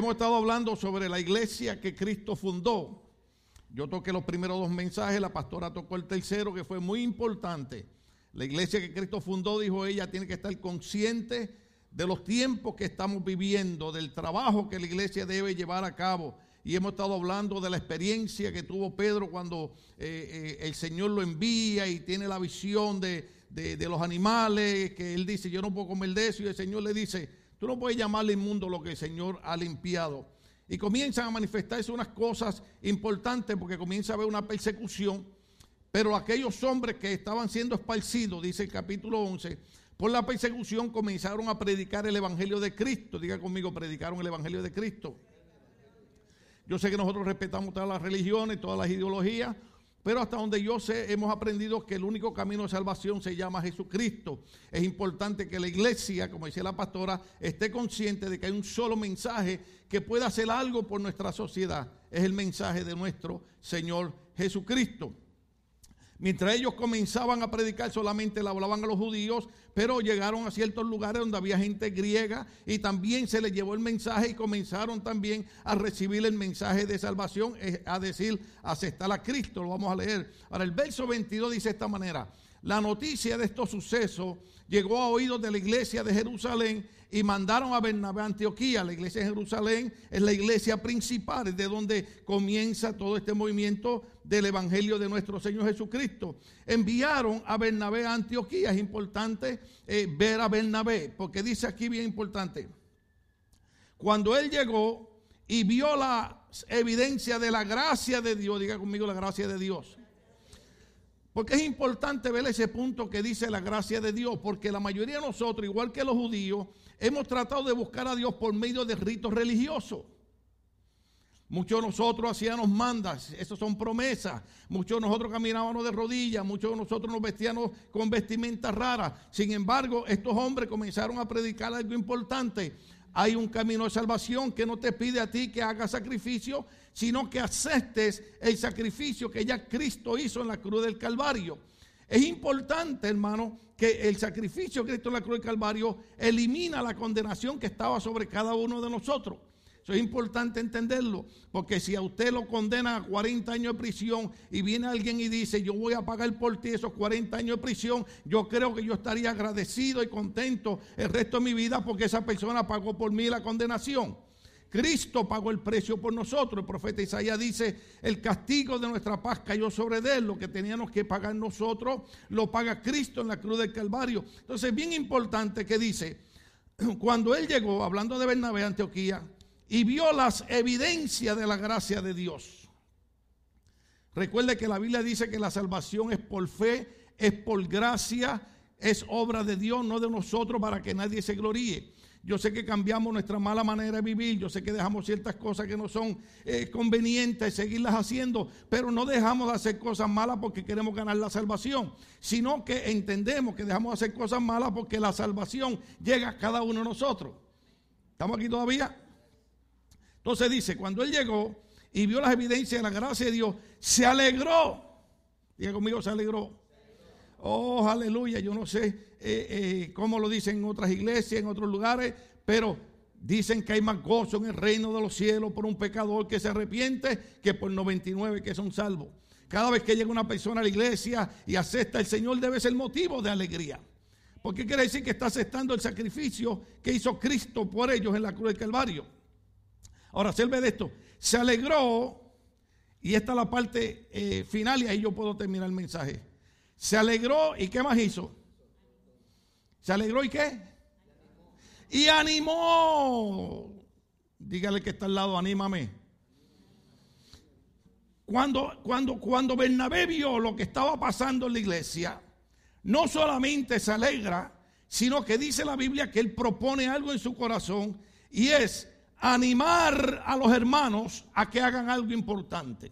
Hemos estado hablando sobre la iglesia que Cristo fundó. Yo toqué los primeros dos mensajes, la pastora tocó el tercero, que fue muy importante. La iglesia que Cristo fundó, dijo ella, tiene que estar consciente de los tiempos que estamos viviendo, del trabajo que la iglesia debe llevar a cabo. Y hemos estado hablando de la experiencia que tuvo Pedro cuando eh, eh, el Señor lo envía y tiene la visión de, de, los animales, que él dice, yo no puedo comer de eso, y el Señor le dice, tú no puedes llamarle inmundo lo que el Señor ha limpiado. Y comienzan a manifestarse unas cosas importantes porque comienza a haber una persecución. Pero aquellos hombres que estaban siendo esparcidos, dice el capítulo 11, por la persecución comenzaron a predicar el Evangelio de Cristo. Diga conmigo, predicaron el Evangelio de Cristo. Yo sé que nosotros respetamos todas las religiones, todas las ideologías, pero hasta donde yo sé, hemos aprendido que el único camino de salvación se llama Jesucristo. Es importante que la iglesia, como decía la pastora, esté consciente de que hay un solo mensaje que pueda hacer algo por nuestra sociedad. Es el mensaje de nuestro Señor Jesucristo. Mientras ellos comenzaban a predicar, solamente le hablaban a los judíos, pero llegaron a ciertos lugares donde había gente griega y también se les llevó el mensaje y comenzaron también a recibir el mensaje de salvación, a decir, aceptar a Cristo. Lo vamos a leer. Ahora, el verso 22 dice de esta manera: La noticia de estos sucesos llegó a oídos de la iglesia de Jerusalén y mandaron a Bernabé a Antioquía. La iglesia de Jerusalén es la iglesia principal, es de donde comienza todo este movimiento del Evangelio de nuestro Señor Jesucristo. Enviaron a Bernabé a Antioquía. Es importante eh, ver a Bernabé, porque dice aquí bien importante. Cuando él llegó y vio la evidencia de la gracia de Dios, diga conmigo la gracia de Dios. Porque es importante ver ese punto que dice la gracia de Dios, porque la mayoría de nosotros, igual que los judíos, hemos tratado de buscar a Dios por medio de ritos religiosos. Muchos de nosotros hacíamos mandas, esas son promesas. Muchos de nosotros caminábamos de rodillas, muchos de nosotros nos vestíamos con vestimentas raras. Sin embargo, estos hombres comenzaron a predicar algo importante. Hay un camino de salvación que no te pide a ti que hagas sacrificio, sino que aceptes el sacrificio que ya Cristo hizo en la cruz del Calvario. Es importante, hermano, que el sacrificio de Cristo en la cruz del Calvario elimina la condenación que estaba sobre cada uno de nosotros. Eso es importante entenderlo, porque si a usted lo condena a 40 años de prisión y viene alguien y dice, yo voy a pagar por ti esos 40 años de prisión, yo creo que yo estaría agradecido y contento el resto de mi vida porque esa persona pagó por mí la condenación. Cristo pagó el precio por nosotros. El profeta Isaías dice, el castigo de nuestra paz cayó sobre él. Lo que teníamos que pagar nosotros lo paga Cristo en la cruz del Calvario. Entonces, bien importante que dice, cuando él llegó, hablando de Bernabé, Antioquía, y vio las evidencias de la gracia de Dios. Recuerde que la Biblia dice que la salvación es por fe, es por gracia, es obra de Dios, no de nosotros para que nadie se gloríe. Yo sé que cambiamos nuestra mala manera de vivir, yo sé que dejamos ciertas cosas que no son eh, convenientes, seguirlas haciendo, pero no dejamos de hacer cosas malas porque queremos ganar la salvación, sino que entendemos que dejamos de hacer cosas malas porque la salvación llega a cada uno de nosotros. ¿Estamos aquí todavía? Entonces dice, cuando él llegó y vio las evidencias de la gracia de Dios, se alegró. Diga conmigo, se alegró. Oh, aleluya. Yo no sé eh, eh, cómo lo dicen en otras iglesias, en otros lugares, pero dicen que hay más gozo en el reino de los cielos por un pecador que se arrepiente que por 99 que son salvos. Cada vez que llega una persona a la iglesia y acepta el Señor debe ser motivo de alegría. Porque quiere decir que está aceptando el sacrificio que hizo Cristo por ellos en la cruz del Calvario. Ahora, ve de esto. Se alegró, y esta es la parte eh, final, y ahí yo puedo terminar el mensaje. Se alegró, ¿y qué más hizo? ¿Se alegró y qué? Y animó. Dígale que está al lado, anímame. Cuando, cuando, cuando Bernabé vio lo que estaba pasando en la iglesia, no solamente se alegra, sino que dice la Biblia que él propone algo en su corazón y es animar a los hermanos a que hagan algo importante.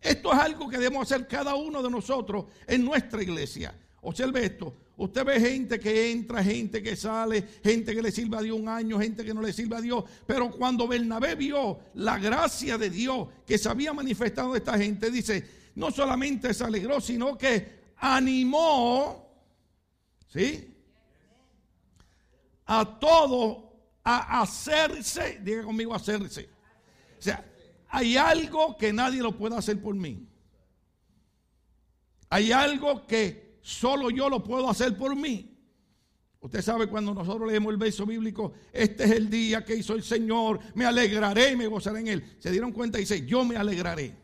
Esto es algo que debemos hacer cada uno de nosotros en nuestra iglesia. Observe esto. Usted ve gente que entra, gente que sale, gente que le sirve a Dios un año, gente que no le sirve a Dios. Pero cuando Bernabé vio la gracia de Dios que se había manifestado de esta gente, dice, no solamente se alegró, sino que animó, ¿sí? A todos a hacerse, diga conmigo hacerse. O sea, hay algo que nadie lo puede hacer por mí. Hay algo que solo yo lo puedo hacer por mí. Usted sabe cuando nosotros leemos el verso bíblico, este es el día que hizo el Señor, me alegraré y me gozaré en él. Se dieron cuenta y dice, yo me alegraré,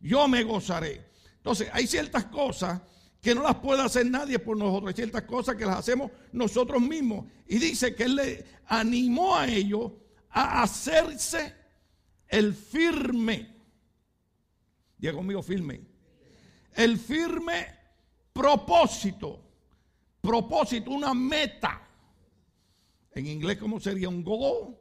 yo me gozaré. Entonces, hay ciertas cosas que no las puede hacer nadie por nosotros, ciertas cosas que las hacemos nosotros mismos. Y dice que él le animó a ellos a hacerse el firme. Diga conmigo firme. El firme propósito propósito, una meta. En inglés, ¿cómo sería? Un goal.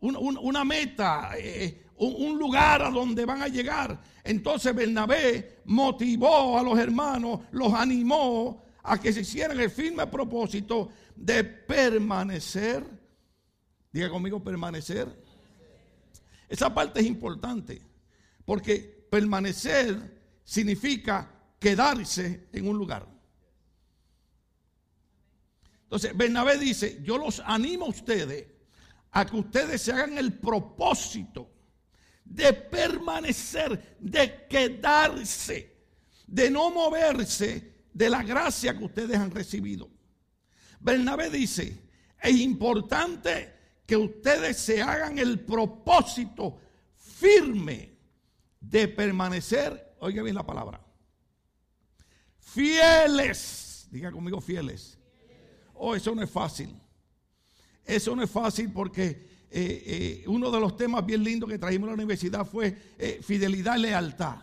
Una, meta, eh, un, lugar a donde van a llegar. Entonces Bernabé motivó a los hermanos, los animó a que se hicieran el firme propósito de permanecer. Diga conmigo, permanecer. Esa parte es importante, porque permanecer significa quedarse en un lugar. Entonces, Bernabé dice, yo los animo a ustedes a que ustedes se hagan el propósito de permanecer, de quedarse, de no moverse de la gracia que ustedes han recibido. Bernabé dice, es importante que ustedes se hagan el propósito firme de permanecer, oiga bien la palabra, fieles, diga conmigo fieles Oh, eso no es fácil. Eso no es fácil porque eh, eh, uno de los temas bien lindos que trajimos a la universidad fue eh, fidelidad y lealtad.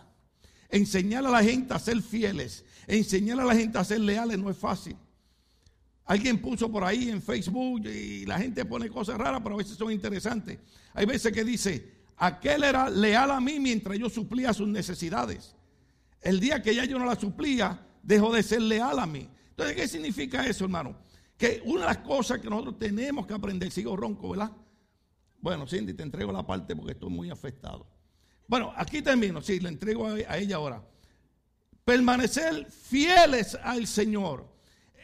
Enseñar a la gente a ser fieles, enseñar a la gente a ser leales no es fácil. Alguien puso por ahí en Facebook y la gente pone cosas raras, pero a veces son interesantes. Hay veces que dice, aquel era leal a mí mientras yo suplía sus necesidades. El día que ya yo no la suplía, dejó de ser leal a mí. Entonces, ¿qué significa eso, hermano? que una de las cosas que nosotros tenemos que aprender, sigo ronco, ¿verdad? Bueno, Cindy, te entrego la parte porque estoy muy afectado. Bueno, aquí termino, sí, le entrego a ella ahora. Permanecer fieles al Señor.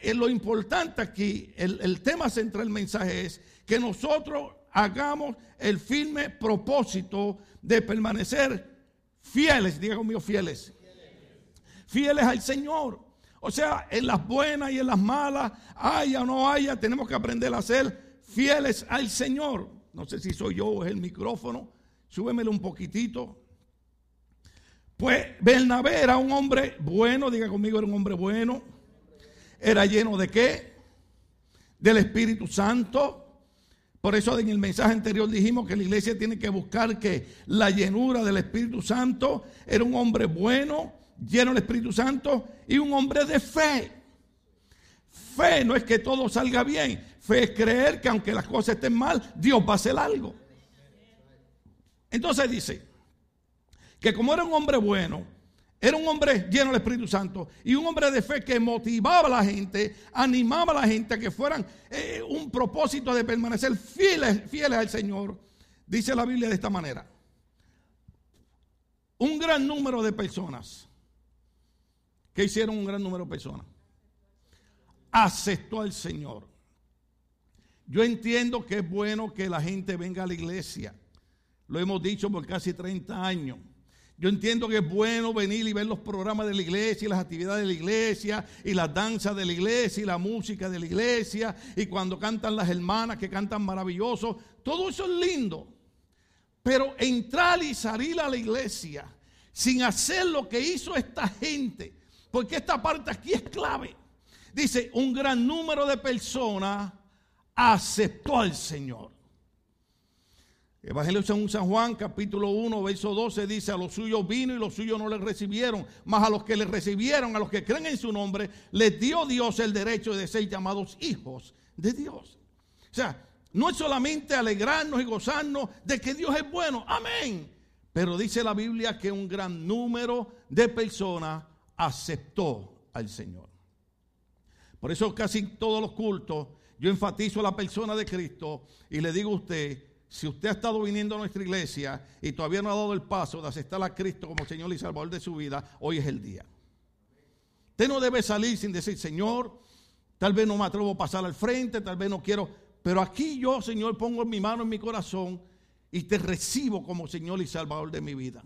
Es lo importante aquí, el, el tema central del mensaje es que nosotros hagamos el firme propósito de permanecer fieles, diga conmigo fieles. Fieles al Señor. O sea, en las buenas y en las malas, haya o no haya, tenemos que aprender a ser fieles al Señor. No sé si soy yo o es el micrófono. Súbemelo un poquitito. Pues Bernabé era un hombre bueno, diga conmigo, era un hombre bueno. Era lleno de qué? Del Espíritu Santo. Por eso en el mensaje anterior dijimos que la iglesia tiene que buscar que la llenura del Espíritu Santo era un hombre bueno, lleno del Espíritu Santo y un hombre de fe. Fe no es que todo salga bien, fe es creer que aunque las cosas estén mal, Dios va a hacer algo. Entonces dice que como era un hombre bueno, era un hombre lleno del Espíritu Santo y un hombre de fe que motivaba a la gente, animaba a la gente a que fueran eh, un propósito de permanecer fieles, fieles al Señor. Dice la Biblia de esta manera. Un gran número de personas ¿Qué hicieron un gran número de personas? Aceptó al Señor. Yo entiendo que es bueno que la gente venga a la iglesia. Lo hemos dicho por casi 30 años. Yo entiendo que es bueno venir y ver los programas de la iglesia y las actividades de la iglesia y las danzas de la iglesia y la música de la iglesia y cuando cantan las hermanas que cantan maravilloso. Todo eso es lindo. Pero entrar y salir a la iglesia sin hacer lo que hizo esta gente, porque esta parte aquí es clave. Dice, un gran número de personas aceptó al Señor. Evangelio según San Juan, capítulo 1, verso 12, dice, a los suyos vino y los suyos no le recibieron, mas a los que le recibieron, a los que creen en su nombre, les dio Dios el derecho de ser llamados hijos de Dios. O sea, no es solamente alegrarnos y gozarnos de que Dios es bueno, amén. Pero dice la Biblia que un gran número de personas aceptó al Señor. Por eso casi todos los cultos yo enfatizo a la persona de Cristo y le digo a usted, si usted ha estado viniendo a nuestra iglesia y todavía no ha dado el paso de aceptar a Cristo como Señor y Salvador de su vida, hoy es el día. Usted no debe salir sin decir, Señor, tal vez no me atrevo a pasar al frente, tal vez no quiero, pero aquí yo, Señor, pongo mi mano en mi corazón y te recibo como Señor y Salvador de mi vida.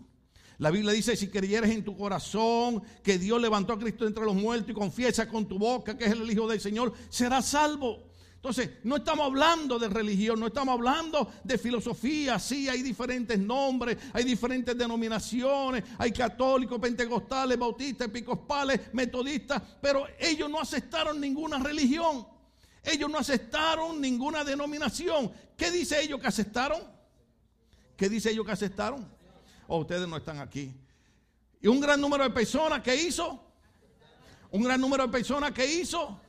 La Biblia dice, si creyeres en tu corazón que Dios levantó a Cristo entre los muertos y confiesas con tu boca que es el Hijo del Señor, serás salvo. Entonces, no estamos hablando de religión, no estamos hablando de filosofía. Sí, hay diferentes nombres, hay diferentes denominaciones, hay católicos, pentecostales, bautistas, episcopales, metodistas, pero ellos no aceptaron ninguna religión. Ellos no aceptaron ninguna denominación. ¿Qué dice ellos que aceptaron? ¿Qué dice ellos que aceptaron? O ustedes no están aquí. Y un gran número de personas que hizo. Un gran número de personas que hizo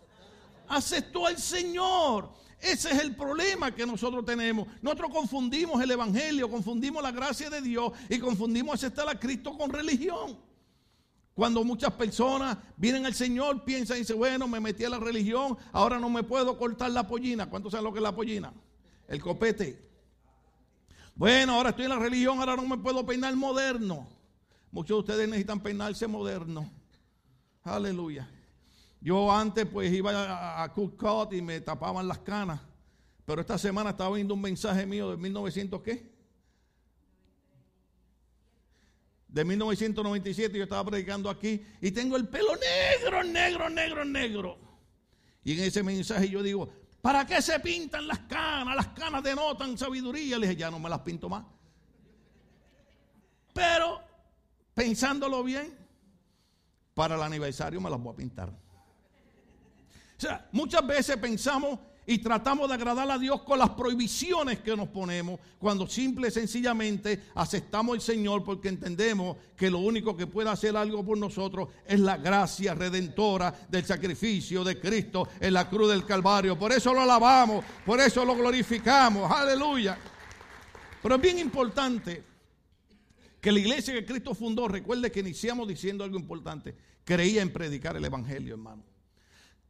aceptó al Señor. Ese es el problema que nosotros tenemos. Nosotros confundimos el Evangelio, confundimos la gracia de Dios y confundimos aceptar a Cristo con religión. Cuando muchas personas vienen al Señor, piensan y dicen, bueno, me metí a la religión, ahora no me puedo cortar la pollina. ¿Cuántos saben lo que es la pollina? El copete. Bueno, ahora estoy en la religión, ahora no me puedo peinar moderno. Muchos de ustedes necesitan peinarse moderno. Aleluya. Yo antes pues iba a, a y me tapaban las canas. Pero esta semana estaba viendo un mensaje mío de 1900 qué? De 1997 yo estaba predicando aquí y tengo el pelo negro, negro, negro, negro. Y en ese mensaje yo digo, ¿para qué se pintan las canas? Las canas denotan sabiduría. Le dije, ya no me las pinto más. Pero pensándolo bien, para el aniversario me las voy a pintar. O sea, muchas veces pensamos y tratamos de agradar a Dios con las prohibiciones que nos ponemos, cuando simple y sencillamente aceptamos al Señor porque entendemos que lo único que puede hacer algo por nosotros es la gracia redentora del sacrificio de Cristo en la cruz del Calvario. Por eso lo alabamos, por eso lo glorificamos, aleluya. Pero es bien importante que la iglesia que Cristo fundó, recuerde que iniciamos diciendo algo importante, creía en predicar el Evangelio, hermano.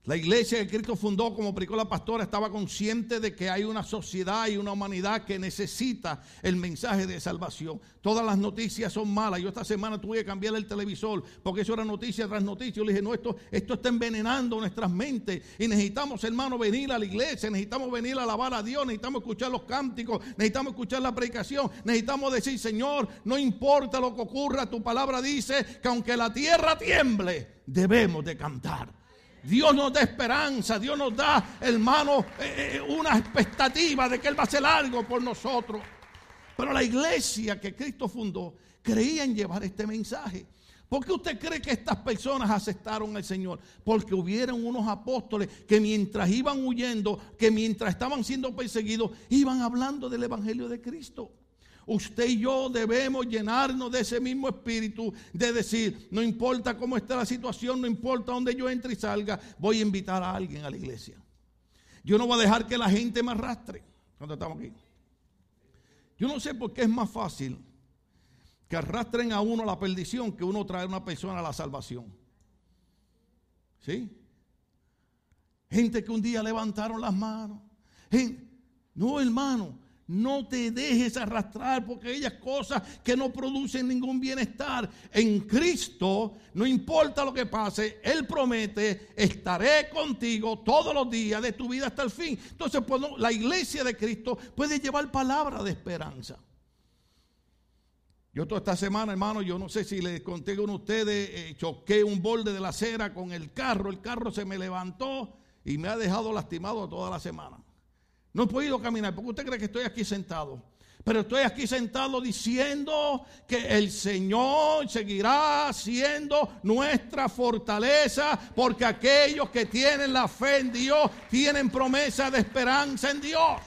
La iglesia que Cristo fundó, como predicó la pastora, estaba consciente de que hay una sociedad y una humanidad que necesita el mensaje de salvación. Todas las noticias son malas. Yo esta semana tuve que cambiar el televisor porque eso era noticia tras noticia. Yo le dije, no, esto, esto está envenenando nuestras mentes y necesitamos, hermano, venir a la iglesia, necesitamos venir a alabar a Dios, necesitamos escuchar los cánticos, necesitamos escuchar la predicación, necesitamos decir, Señor, no importa lo que ocurra, tu palabra dice que aunque la tierra tiemble, debemos de cantar. Dios nos da esperanza, Dios nos da, hermano, eh, eh, una expectativa de que Él va a hacer algo por nosotros. Pero la iglesia que Cristo fundó creía en llevar este mensaje. ¿Por qué usted cree que estas personas aceptaron al Señor? Porque hubieron unos apóstoles que mientras iban huyendo, que mientras estaban siendo perseguidos, iban hablando del Evangelio de Cristo. Usted y yo debemos llenarnos de ese mismo espíritu de decir, no importa cómo está la situación, no importa dónde yo entre y salga, voy a invitar a alguien a la iglesia. Yo no voy a dejar que la gente me arrastre cuando estamos aquí. Yo no sé por qué es más fácil que arrastren a uno a la perdición que uno traer a una persona a la salvación. ¿Sí? Gente que un día levantaron las manos. no, hermano, no te dejes arrastrar porque aquellas cosas que no producen ningún bienestar. En Cristo, no importa lo que pase, Él promete, estaré contigo todos los días de tu vida hasta el fin. Entonces, pues, la iglesia de Cristo puede llevar palabra de esperanza. Yo toda esta semana, hermano, yo no sé si les conté con ustedes, eh, choqué un borde de la acera con el carro. El carro se me levantó y me ha dejado lastimado toda la semana. No he podido caminar porque usted cree que estoy aquí sentado. Pero estoy aquí sentado diciendo que el Señor seguirá siendo nuestra fortaleza porque aquellos que tienen la fe en Dios tienen promesa de esperanza en Dios.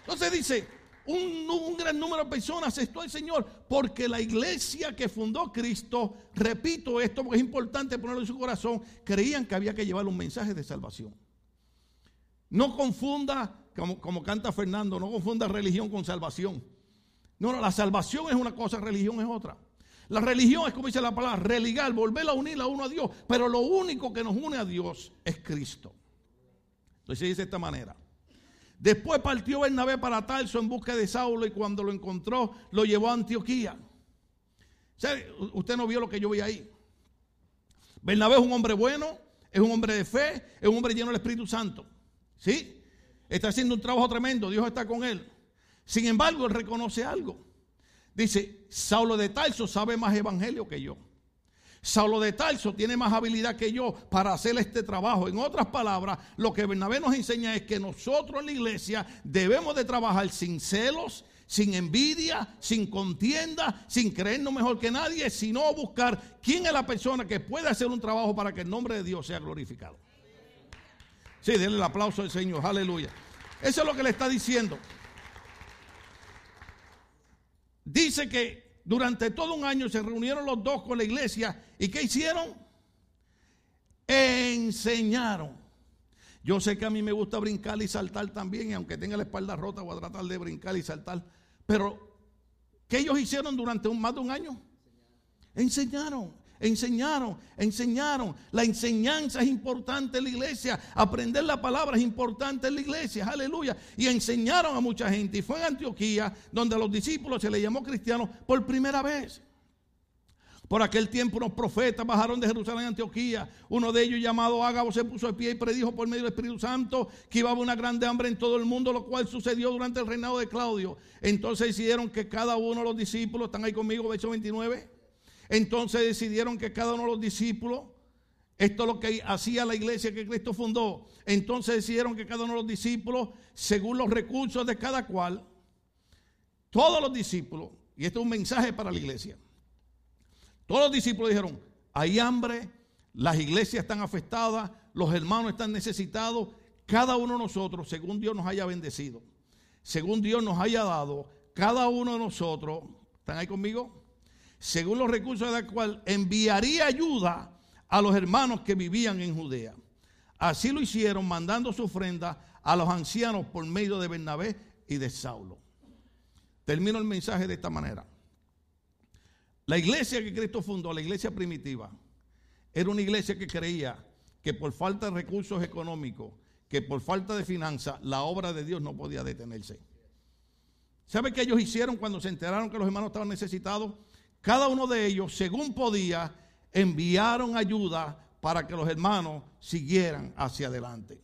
Entonces dice, un, gran número de personas aceptó al Señor porque la iglesia que fundó Cristo, repito esto porque es importante ponerlo en su corazón, creían que había que llevar un mensaje de salvación. No confunda, como, como canta Fernando, no confunda religión con salvación. No, no, la salvación es una cosa, religión es otra. La religión es como dice la palabra, religar, volver a unir a uno a Dios. Pero lo único que nos une a Dios es Cristo. Entonces se dice de esta manera. Después partió Bernabé para Tarso en busca de Saulo y cuando lo encontró lo llevó a Antioquía. usted no vio lo que yo vi ahí. Bernabé es un hombre bueno, es un hombre de fe, es un hombre lleno del Espíritu Santo. ¿Sí? Está haciendo un trabajo tremendo, Dios está con él. Sin embargo, él reconoce algo. Dice, Saulo de Tarso sabe más evangelio que yo. Saulo de Tarso tiene más habilidad que yo para hacer este trabajo. En otras palabras, lo que Bernabé nos enseña es que nosotros en la iglesia debemos de trabajar sin celos, sin envidia, sin contienda, sin creernos mejor que nadie, sino buscar quién es la persona que puede hacer un trabajo para que el nombre de Dios sea glorificado. Sí, denle el aplauso al Señor, aleluya. Eso es lo que le está diciendo. Dice que durante todo un año se reunieron los dos con la iglesia y ¿qué hicieron? Enseñaron. Yo sé que a mí me gusta brincar y saltar también, y aunque tenga la espalda rota voy a tratar de brincar y saltar. Pero, ¿qué ellos hicieron durante un, más de un año? Enseñaron enseñaron, enseñaron. La enseñanza es importante en la iglesia. Aprender la palabra es importante en la iglesia. Aleluya. Y enseñaron a mucha gente. Y fue en Antioquía donde a los discípulos se les llamó cristianos por primera vez. Por aquel tiempo unos profetas bajaron de Jerusalén a Antioquía. Uno de ellos llamado Ágabo se puso de pie y predijo por medio del Espíritu Santo que iba a haber una grande hambre en todo el mundo, lo cual sucedió durante el reinado de Claudio. Entonces hicieron que cada uno de los discípulos, están ahí conmigo, verso 29 entonces decidieron que cada uno de los discípulos, esto es lo que hacía la iglesia que Cristo fundó, entonces decidieron que cada uno de los discípulos, según los recursos de cada cual, todos los discípulos, y esto es un mensaje para la iglesia, todos los discípulos dijeron, hay hambre, las iglesias están afectadas, los hermanos están necesitados, cada uno de nosotros, según Dios nos haya bendecido, según Dios nos haya dado, cada uno de nosotros, ¿están ahí conmigo? Según los recursos de la cual enviaría ayuda a los hermanos que vivían en Judea. Así lo hicieron, mandando su ofrenda a los ancianos por medio de Bernabé y de Saulo. Termino el mensaje de esta manera. La iglesia que Cristo fundó, la iglesia primitiva, era una iglesia que creía que por falta de recursos económicos, que por falta de finanzas, la obra de Dios no podía detenerse. ¿Sabe qué ellos hicieron cuando se enteraron que los hermanos estaban necesitados? Cada uno de ellos, según podía, enviaron ayuda para que los hermanos siguieran hacia adelante.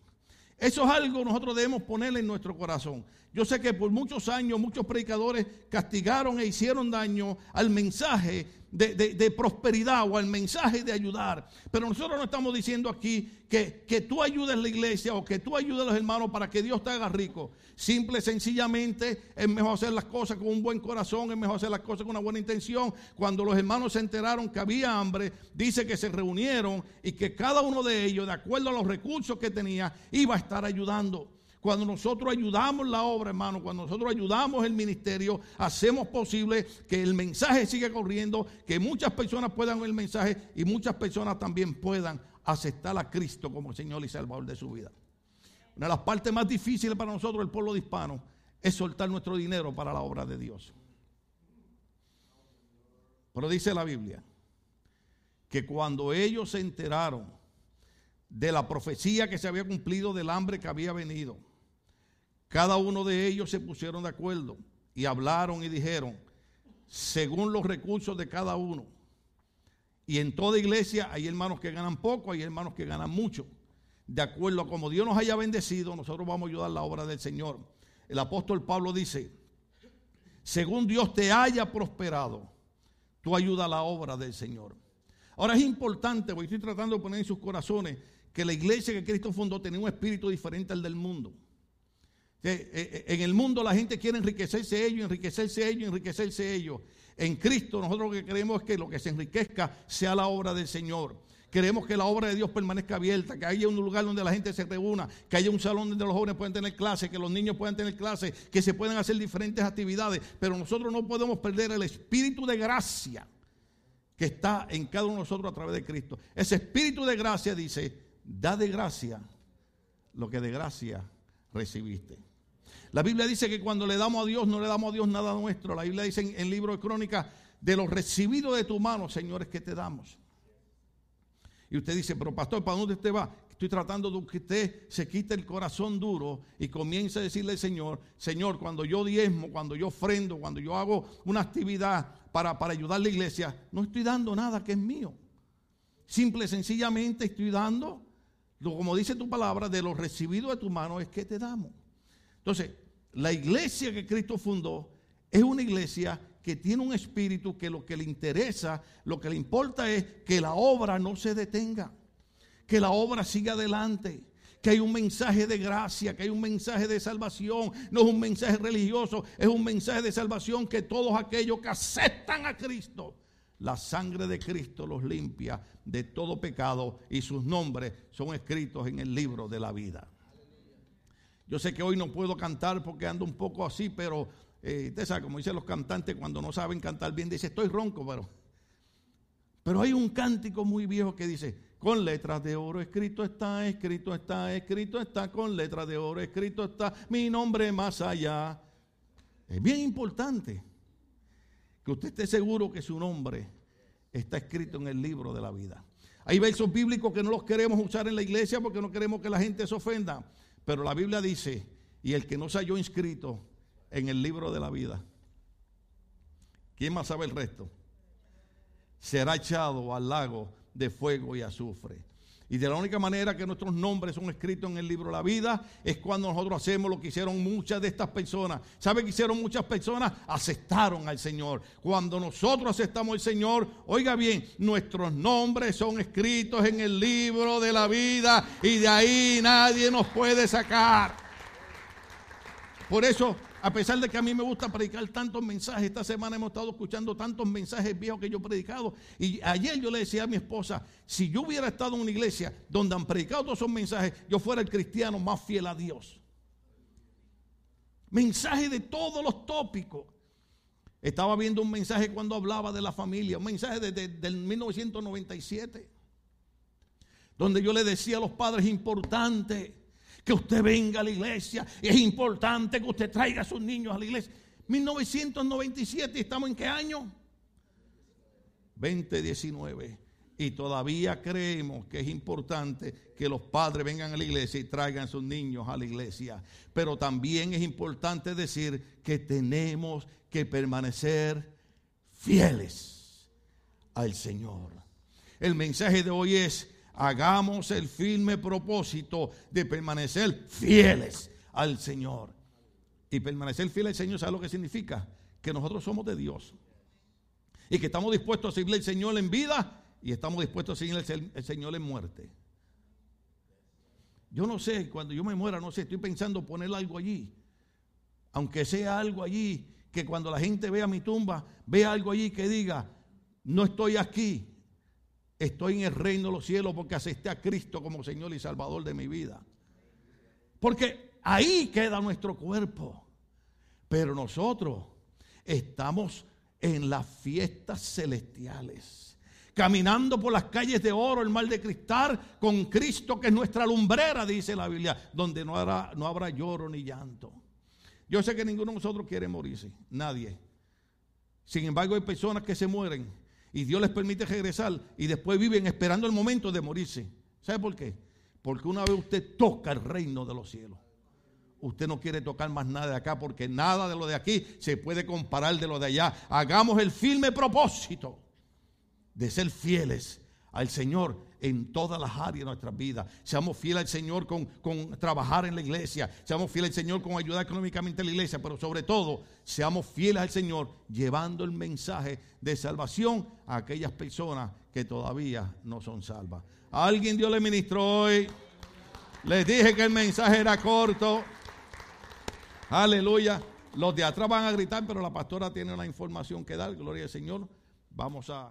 Eso es algo que nosotros debemos ponerle en nuestro corazón. Yo sé que por muchos años muchos predicadores castigaron e hicieron daño al mensaje de, prosperidad o al mensaje de ayudar. Pero nosotros no estamos diciendo aquí que, que tú ayudes a la iglesia o que tú ayudes a los hermanos para que Dios te haga rico. Simple, sencillamente, es mejor hacer las cosas con un buen corazón, es mejor hacer las cosas con una buena intención. Cuando los hermanos se enteraron que había hambre, dice que se reunieron y que cada uno de ellos, de acuerdo a los recursos que tenía, iba a estar ayudando. Cuando nosotros ayudamos la obra, hermano, cuando nosotros ayudamos el ministerio, hacemos posible que el mensaje siga corriendo, que muchas personas puedan oír el mensaje y muchas personas también puedan aceptar a Cristo como Señor y Salvador de su vida. Una de las partes más difíciles para nosotros, el pueblo de hispano, es soltar nuestro dinero para la obra de Dios. Pero dice la Biblia que cuando ellos se enteraron de la profecía que se había cumplido del hambre que había venido, cada uno de ellos se pusieron de acuerdo y hablaron y dijeron, según los recursos de cada uno. Y en toda iglesia hay hermanos que ganan poco, hay hermanos que ganan mucho. De acuerdo a como Dios nos haya bendecido, nosotros vamos a ayudar la obra del Señor. El apóstol Pablo dice, según Dios te haya prosperado, tú ayuda a la obra del Señor. Ahora es importante, porque estoy tratando de poner en sus corazones, que la iglesia que Cristo fundó tenía un espíritu diferente al del mundo. Eh, eh, en el mundo la gente quiere enriquecerse ellos, enriquecerse ellos, enriquecerse ellos. En Cristo nosotros lo que queremos es que lo que se enriquezca sea la obra del Señor. Queremos que la obra de Dios permanezca abierta, que haya un lugar donde la gente se reúna, que haya un salón donde los jóvenes puedan tener clases, que los niños puedan tener clases, que se puedan hacer diferentes actividades. Pero nosotros no podemos perder el espíritu de gracia que está en cada uno de nosotros a través de Cristo. Ese espíritu de gracia dice, da de gracia lo que de gracia recibiste. La Biblia dice que cuando le damos a Dios, no le damos a Dios nada nuestro. La Biblia dice en el libro de Crónicas, de lo recibido de tu mano, señores, que te damos. Y usted dice, pero pastor, ¿para dónde usted va? Estoy tratando de que usted se quite el corazón duro y comience a decirle al Señor, Señor, cuando yo diezmo, cuando yo ofrendo, cuando yo hago una actividad para, para ayudar a la iglesia, no estoy dando nada que es mío. Simple, sencillamente estoy dando, como dice tu palabra, de lo recibido de tu mano es que te damos. Entonces, la iglesia que Cristo fundó es una iglesia que tiene un espíritu que lo que le interesa, lo que le importa es que la obra no se detenga, que la obra siga adelante, que hay un mensaje de gracia, que hay un mensaje de salvación, no es un mensaje religioso, es un mensaje de salvación que todos aquellos que aceptan a Cristo, la sangre de Cristo los limpia de todo pecado y sus nombres son escritos en el libro de la vida. Yo sé que hoy no puedo cantar porque ando un poco así, pero eh, usted sabe, como dicen los cantantes cuando no saben cantar bien, dice, estoy ronco, pero... Pero hay un cántico muy viejo que dice, con letras de oro escrito está, escrito está, escrito está, con letras de oro escrito está, mi nombre más allá. Es bien importante que usted esté seguro que su nombre está escrito en el libro de la vida. Hay versos bíblicos que no los queremos usar en la iglesia porque no queremos que la gente se ofenda. Pero la Biblia dice, y el que no se halló inscrito en el libro de la vida. ¿Quién más sabe el resto? Será echado al lago de fuego y azufre. Y de la única manera que nuestros nombres son escritos en el libro de la vida es cuando nosotros hacemos lo que hicieron muchas de estas personas. ¿Sabe qué hicieron muchas personas? Aceptaron al Señor. Cuando nosotros aceptamos al Señor, oiga bien, nuestros nombres son escritos en el libro de la vida y de ahí nadie nos puede sacar. Por eso a pesar de que a mí me gusta predicar tantos mensajes, esta semana hemos estado escuchando tantos mensajes viejos que yo he predicado. Y ayer yo le decía a mi esposa, si yo hubiera estado en una iglesia donde han predicado todos esos mensajes, yo fuera el cristiano más fiel a Dios. Mensaje de todos los tópicos. Estaba viendo un mensaje cuando hablaba de la familia, un mensaje de, del 1997, donde yo le decía a los padres importantes que usted venga a la iglesia. Es importante que usted traiga a sus niños a la iglesia. 1997, ¿estamos en qué año? 2019. Y todavía creemos que es importante que los padres vengan a la iglesia y traigan a sus niños a la iglesia. Pero también es importante decir que tenemos que permanecer fieles al Señor. El mensaje de hoy es, hagamos el firme propósito de permanecer fieles al Señor. Y permanecer fiel al Señor, ¿sabe lo que significa? Que nosotros somos de Dios. Y que estamos dispuestos a seguir al Señor en vida y estamos dispuestos a seguir al Señor en muerte. Yo no sé, cuando yo me muera, no sé, estoy pensando poner algo allí. Aunque sea algo allí, que cuando la gente vea mi tumba, vea algo allí que diga, no estoy aquí, Estoy en el reino de los cielos porque acepté a Cristo como Señor y Salvador de mi vida. Porque ahí queda nuestro cuerpo. Pero nosotros estamos en las fiestas celestiales. Caminando por las calles de oro, el mar de cristal, con Cristo que es nuestra lumbrera, dice la Biblia, donde no habrá, no habrá lloro ni llanto. Yo sé que ninguno de nosotros quiere morirse, nadie. Sin embargo, hay personas que se mueren y Dios les permite regresar y después viven esperando el momento de morirse. ¿Sabe por qué? Porque una vez usted toca el reino de los cielos, usted no quiere tocar más nada de acá porque nada de lo de aquí se puede comparar de lo de allá. Hagamos el firme propósito de ser fieles al Señor en todas las áreas de nuestras vidas. Seamos fieles al Señor con, trabajar en la iglesia. Seamos fieles al Señor con ayudar económicamente a la iglesia. Pero sobre todo, seamos fieles al Señor llevando el mensaje de salvación a aquellas personas que todavía no son salvas. Alguien Dios le ministró hoy. Les dije que el mensaje era corto. Aleluya. Los de atrás van a gritar, pero la pastora tiene una información que dar. Gloria al Señor. Vamos a...